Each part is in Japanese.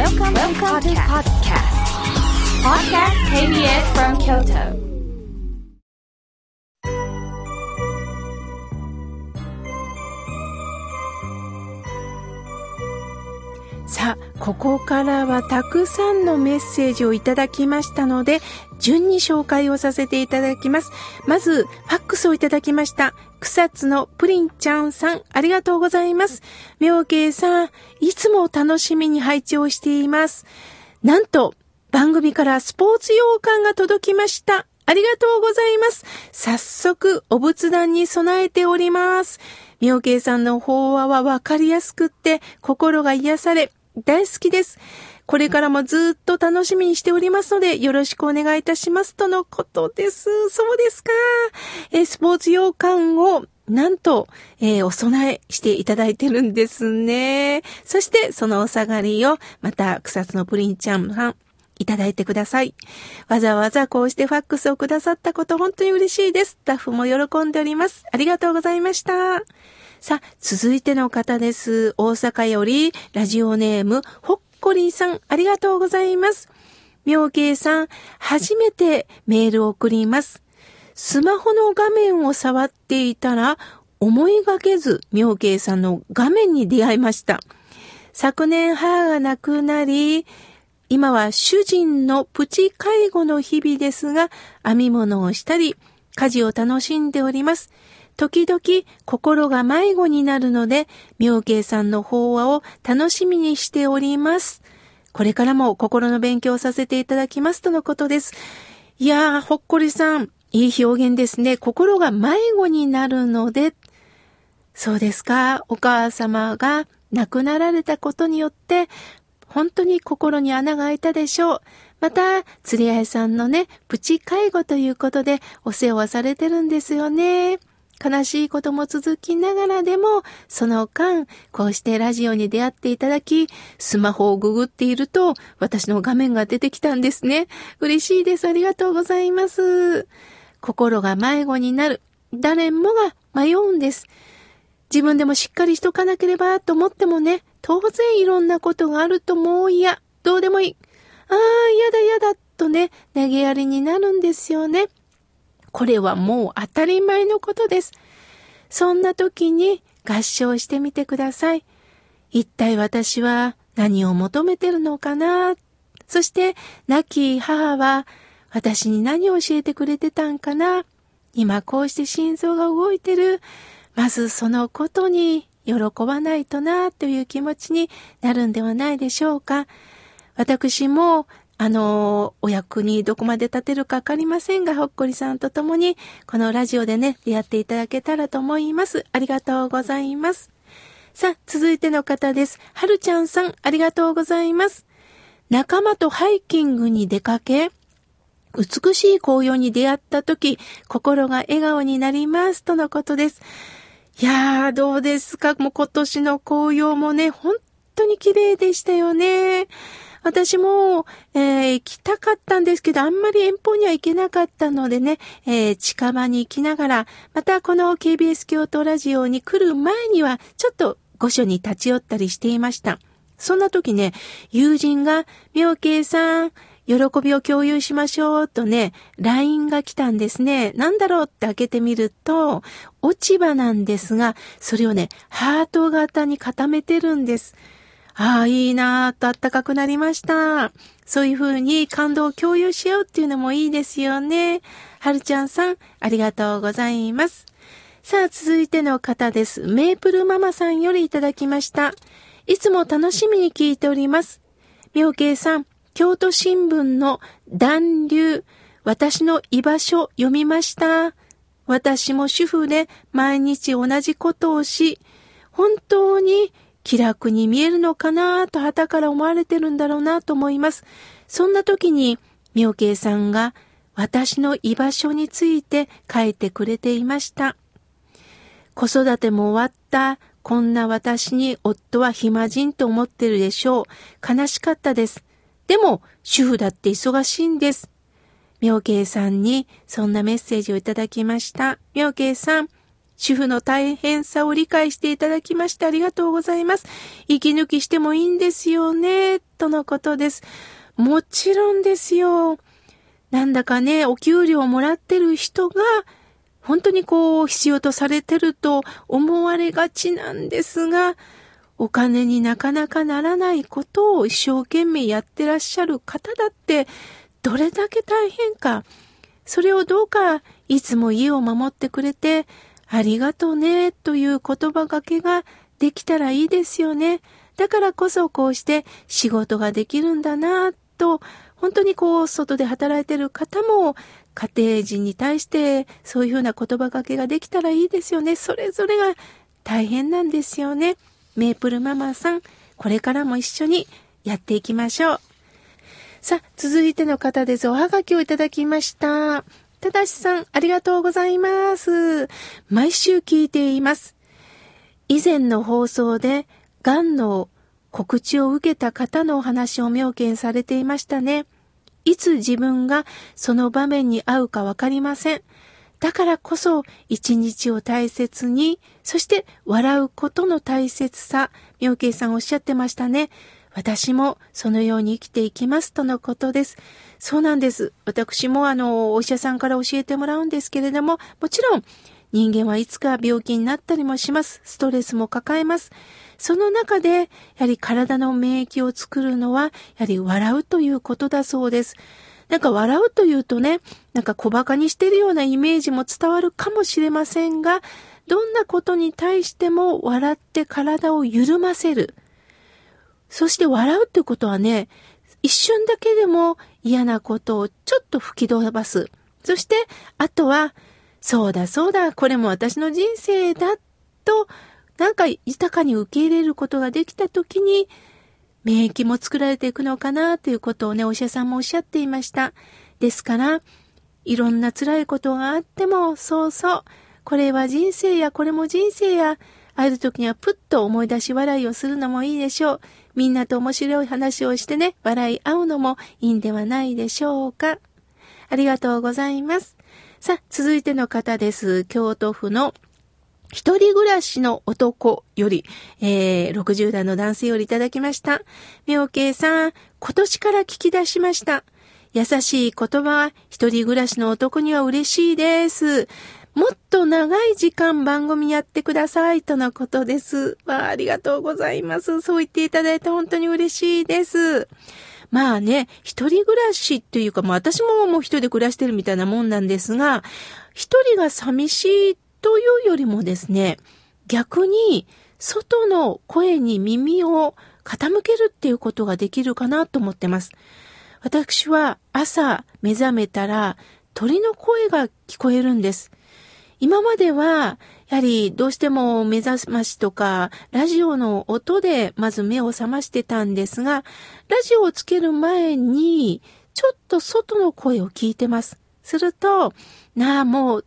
Welcome, Welcome to podcast. Podcast KBS from Kyoto. さあ、ここからはたくさんのメッセージをいただきましたので、順に紹介をさせていただきます。まず、ファックスをいただきました。草津のプリンちゃんさん、ありがとうございます。妙慶さん、いつも楽しみに拝聴しています。なんと、番組からスポーツ洋館が届きました。ありがとうございます。早速、お仏壇に備えております。妙慶さんの法話はわかりやすくって、心が癒され、大好きです。これからもずっと楽しみにしておりますので、よろしくお願いいたします。とのことです。そうですか。えスポーツ洋館を、なんと、えー、お供えしていただいてるんですね。そして、そのお下がりを、また、草津のプリンちゃんさん、いただいてください。わざわざこうしてファックスをくださったこと、本当に嬉しいです。スタッフも喜んでおります。ありがとうございました。さあ、続いての方です。大阪より、ラジオネーム、ほっこりさん、ありがとうございます。妙慶さん、初めてメールを送ります。スマホの画面を触っていたら、思いがけず妙慶さんの画面に出会いました。昨年母が亡くなり、今は主人のプチ介護の日々ですが、編み物をしたり、家事を楽しんでおります。時々心が迷子になるので、妙慶さんの法話を楽しみにしております。これからも心の勉強させていただきますとのことです。いやー、ほっこりさん、いい表現ですね。心が迷子になるので、そうですか。お母様が亡くなられたことによって、本当に心に穴が開いたでしょう。また、釣り合いさんのね、プチ介護ということでお世話されてるんですよね。悲しいことも続きながらでも、その間、こうしてラジオに出会っていただき、スマホをググっていると、私の画面が出てきたんですね。嬉しいです。ありがとうございます。心が迷子になる。誰もが迷うんです。自分でもしっかりしとかなければと思ってもね、当然いろんなことがあるともう嫌。どうでもいい。ああ、嫌だ嫌だとね、投げやりになるんですよね。これはもう当たり前のことです。そんな時に合唱してみてください。一体私は何を求めてるのかな？そして亡き母は私に何を教えてくれてたんかな？今こうして心臓が動いてる。まずそのことに喜ばないとなという気持ちになるんではないでしょうか？私もあの、お役にどこまで立てるかわかりませんが、ほっこりさんと共に、このラジオでね、出会っていただけたらと思います。ありがとうございます。さあ、続いての方です。はるちゃんさん、ありがとうございます。仲間とハイキングに出かけ、美しい紅葉に出会った時、心が笑顔になります、とのことです。いやー、どうですか？もう今年の紅葉もね、本当に綺麗でしたよね。私も、えー、行きたかったんですけど、あんまり遠方には行けなかったのでね、えー、近場に行きながら、またこの KBS 京都ラジオに来る前には、ちょっと御所に立ち寄ったりしていました。そんな時ね、友人が、妙慶さん、喜びを共有しましょうとね、LINE が来たんですね。なんだろうって開けてみると、落ち葉なんですが、それをね、ハート型に固めてるんです。ああ、いいなぁとあったかくなりました。そういう風に感動を共有しようっていうのもいいですよね。はるちゃんさん、ありがとうございます。さあ、続いての方です。メープルママさんよりいただきました。いつも楽しみに聞いております。妙慶さん、京都新聞の暖流、私の居場所読みました。私も主婦で毎日同じことをし、本当に気楽に見えるのかなと旗から思われてるんだろうなと思います。そんな時に、妙慶さんが私の居場所について書いてくれていました。子育ても終わったこんな私に夫は暇人と思ってるでしょう。悲しかったです。でも、主婦だって忙しいんです。妙慶さんにそんなメッセージをいただきました。妙慶さん、主婦の大変さを理解していただきましてありがとうございます。息抜きしてもいいんですよね、とのことです。もちろんですよ。なんだかね、お給料をもらってる人が、本当にこう、必要とされてると思われがちなんですが、お金になかなかならないことを一生懸命やってらっしゃる方だって、どれだけ大変か。それをどうかいつも家を守ってくれて、ありがとうね、という言葉がけができたらいいですよね。だからこそこうして仕事ができるんだな、と、本当にこう、外で働いてる方も、家庭人に対してそういうふうな言葉かけができたらいいですよね。それぞれが大変なんですよね。メープルママさん、これからも一緒にやっていきましょう。さあ、続いての方です。おはがきをいただきました。ただしさん、ありがとうございます。毎週聞いています。以前の放送で、癌の告知を受けた方のお話を妙見されていましたね。いつ自分がその場面に合うかわかりません。だからこそ一日を大切に、そして笑うことの大切さ、妙慶さんおっしゃってましたね。私もそのように生きていきますとのことです。そうなんです。私もあの、お医者さんから教えてもらうんですけれども、もちろん人間はいつか病気になったりもします。ストレスも抱えます。その中で、やはり体の免疫を作るのは、やはり笑うということだそうです。なんか笑うというとね、なんか小馬鹿にしてるようなイメージも伝わるかもしれませんが、どんなことに対しても笑って体を緩ませる。そして笑うってことはね、一瞬だけでも嫌なことをちょっと吹き飛ばす。そして、あとは、そうだそうだ、これも私の人生だ、となんか豊かに受け入れることができたときに、免疫も作られていくのかなということをね、お医者さんもおっしゃっていました。ですから、いろんな辛いことがあっても、そうそう、これは人生や、これも人生や、ある時にはプッと思い出し笑いをするのもいいでしょう。みんなと面白い話をしてね、笑い合うのもいいんではないでしょうか。ありがとうございます。さあ、続いての方です。京都府の一人暮らしの男より、えー、60代の男性よりいただきました。妙慶さん、今年から聞き出しました。優しい言葉は一人暮らしの男には嬉しいです。もっと長い時間番組やってくださいとのことです。わあ、ありがとうございます。そう言っていただいて本当に嬉しいです。まあね、一人暮らしっていうか、まあ私ももう一人で暮らしてるみたいなもんなんですが、一人が寂しいというよりもですね、逆に外の声に耳を傾けるっていうことができるかなと思ってます。私は朝目覚めたら鳥の声が聞こえるんです。今までは、やはりどうしても目覚ましとか、ラジオの音でまず目を覚ましてたんですが、ラジオをつける前に、ちょっと外の声を聞いてます。すると、なあ、もう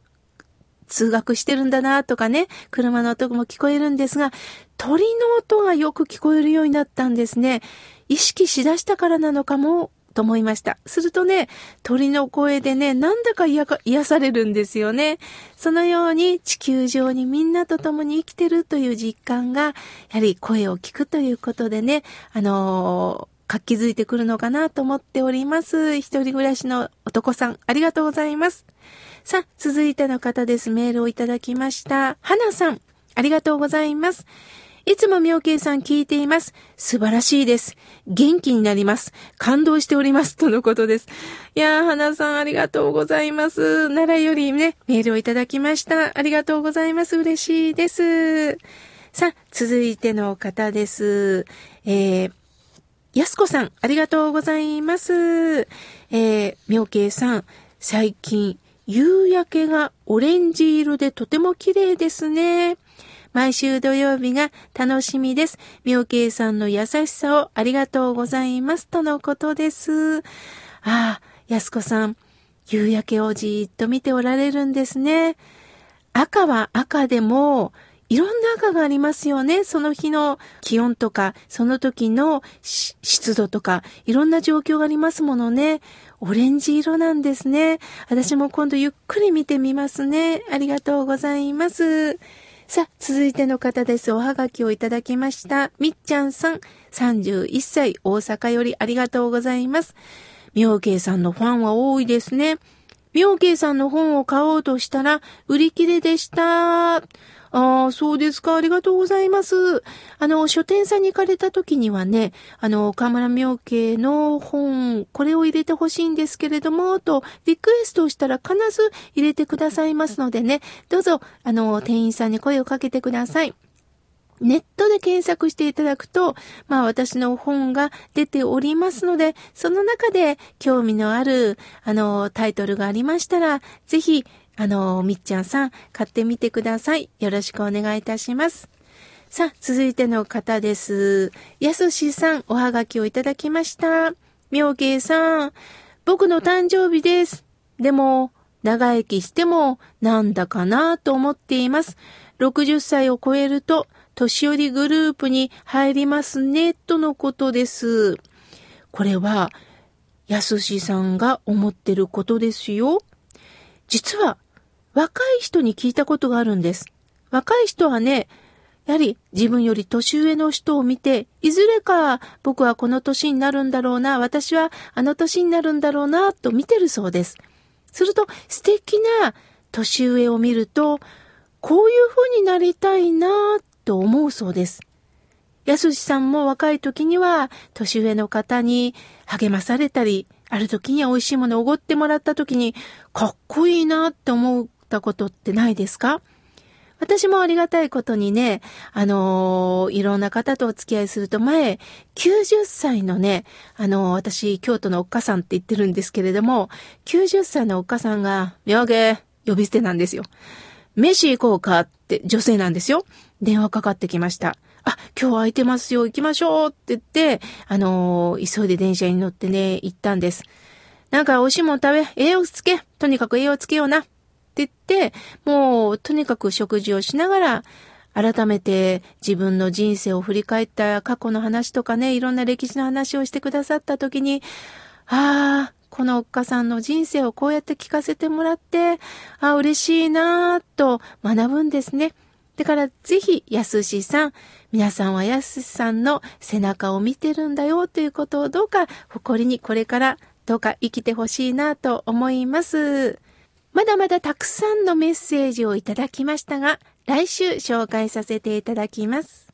通学してるんだなとかね、車の音も聞こえるんですが、鳥の音がよく聞こえるようになったんですね。意識しだしたからなのかも、と思いました。するとね、鳥の声でね、なんだか癒されるんですよね。そのように地球上にみんなと共に生きてるという実感が、やはり声を聞くということでね、あのー活気づいてくるのかなと思っております。一人暮らしの男さん、ありがとうございます。さあ、続いての方です。メールをいただきました。花さん、ありがとうございます。いつも妙慶さん聞いています。素晴らしいです。元気になります。感動しております。とのことです。いやー、花さんありがとうございます。奈良よりね、メールをいただきました。ありがとうございます。嬉しいです。さあ、続いての方です。えー、やすこさん、ありがとうございます。えー、妙慶さん、最近、夕焼けがオレンジ色でとても綺麗ですね。毎週土曜日が楽しみです。妙慶さんの優しさをありがとうございます。とのことです。ああ、安子さん、夕焼けをじーっと見ておられるんですね。赤は赤でも、いろんな赤がありますよね。その日の気温とか、その時の湿度とか、いろんな状況がありますものね。オレンジ色なんですね。私も今度ゆっくり見てみますね。ありがとうございます。さあ、続いての方です。おはがきをいただきました。みっちゃんさん、31歳、大阪よりありがとうございます。妙慶さんのファンは多いですね。妙慶さんの本を買おうとしたら、売り切れでした。ああ、そうですか。ありがとうございます。あの、書店さんに行かれた時にはね、あの、河村明慶の本、これを入れてほしいんですけれども、と、リクエストをしたら必ず入れてくださいますのでね、どうぞ、あの、店員さんに声をかけてください。ネットで検索していただくと、まあ私の本が出ておりますので、その中で興味のある、あの、タイトルがありましたら、ぜひ、あの、みっちゃんさん、買ってみてください。よろしくお願いいたします。さあ、続いての方です。やすしさん、おはがきをいただきました。みょうけいさん、僕の誕生日です。でも、長生きしても、なんだかなと思っています。60歳を超えると、年寄りグループに入りますね、とのことです。これは、やすしさんが思ってることですよ。実は、若い人に聞いたことがあるんです。若い人はね、やはり自分より年上の人を見て、いずれか僕はこの年になるんだろうな、私はあの年になるんだろうな、と見てるそうです。すると素敵な年上を見ると、こういう風になりたいな、と思うそうです。やすしさんも若い時には年上の方に励まされたり、ある時には美味しいものをおごってもらった時にかっこいいなって思ったことってないですか？私もありがたいことにね、あのー、いろんな方とお付き合いすると前、90歳のね、あのー、私、京都のおっかさんって言ってるんですけれども、90歳のおっかさんが、妙げ、呼び捨てなんですよ。飯行こうかって女性なんですよ。電話かかってきました。あ、今日空いてますよ、行きましょうって言って、あのー、急いで電車に乗ってね、行ったんです。なんか美味しいもん食べ、栄養つけ、とにかく栄養つけような。って言って、もう、とにかく食事をしながら、改めて自分の人生を振り返った過去の話とかね、いろんな歴史の話をしてくださった時に、ああ、このおっかさんの人生をこうやって聞かせてもらって、ああ、嬉しいなぁと学ぶんですね。だからぜひ、やすしさん、皆さんはやすしさんの背中を見てるんだよということをどうか誇りにこれからどうか生きてほしいなと思います。まだまだたくさんのメッセージをいただきましたが、来週紹介させていただきます。